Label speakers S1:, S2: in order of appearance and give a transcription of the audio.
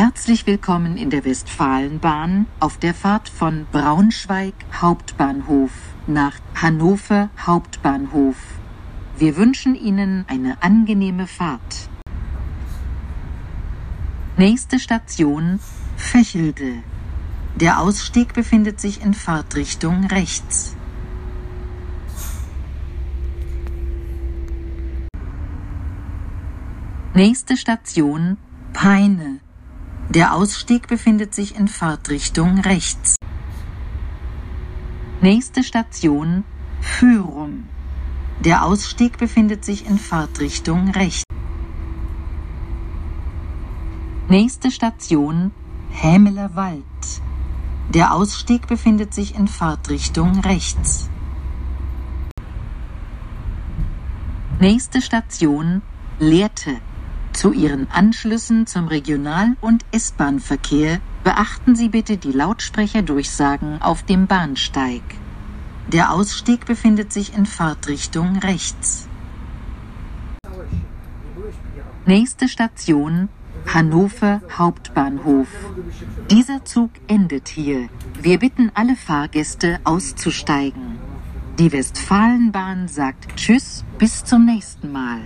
S1: Herzlich willkommen in der Westfalenbahn auf der Fahrt von Braunschweig Hauptbahnhof nach Hannover Hauptbahnhof. Wir wünschen Ihnen eine angenehme Fahrt. Nächste Station Fächelde. Der Ausstieg befindet sich in Fahrtrichtung rechts. Nächste Station Peine. Der Ausstieg befindet sich in Fahrtrichtung rechts. Nächste Station Fürum. Der Ausstieg befindet sich in Fahrtrichtung rechts. Nächste Station Hämeler Wald. Der Ausstieg befindet sich in Fahrtrichtung rechts. Nächste Station Lehrte. Zu Ihren Anschlüssen zum Regional- und S-Bahn-Verkehr beachten Sie bitte die Lautsprecherdurchsagen auf dem Bahnsteig. Der Ausstieg befindet sich in Fahrtrichtung rechts. Nächste Station Hannover Hauptbahnhof. Dieser Zug endet hier. Wir bitten alle Fahrgäste auszusteigen. Die Westfalenbahn sagt Tschüss, bis zum nächsten Mal.